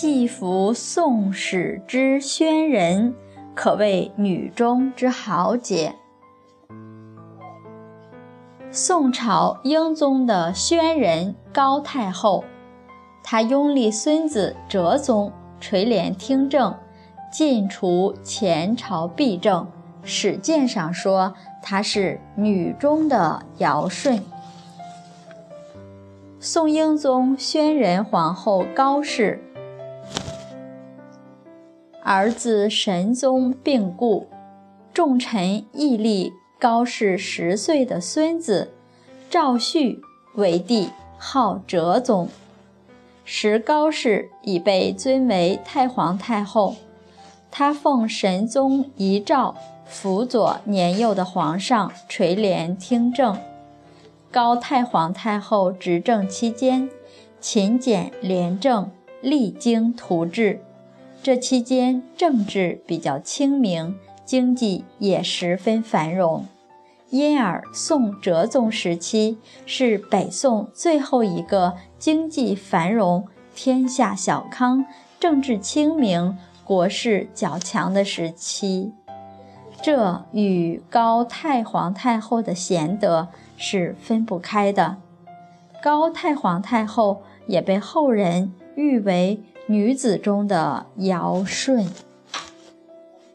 既服宋史之宣人，可谓女中之豪杰。宋朝英宗的宣仁高太后，她拥立孙子哲宗垂帘听政，尽除前朝弊政。史鉴上说她是女中的尧舜。宋英宗宣仁皇后高氏，儿子神宗病故，众臣议立。高氏十岁的孙子赵煦为帝，号哲宗。时高氏已被尊为太皇太后，他奉神宗遗诏，辅佐年幼的皇上垂帘听政。高太皇太后执政期间，勤俭廉政，励精图治。这期间政治比较清明。经济也十分繁荣，因而宋哲宗时期是北宋最后一个经济繁荣、天下小康、政治清明、国势较强的时期。这与高太皇太后的贤德是分不开的。高太皇太后也被后人誉为女子中的尧舜。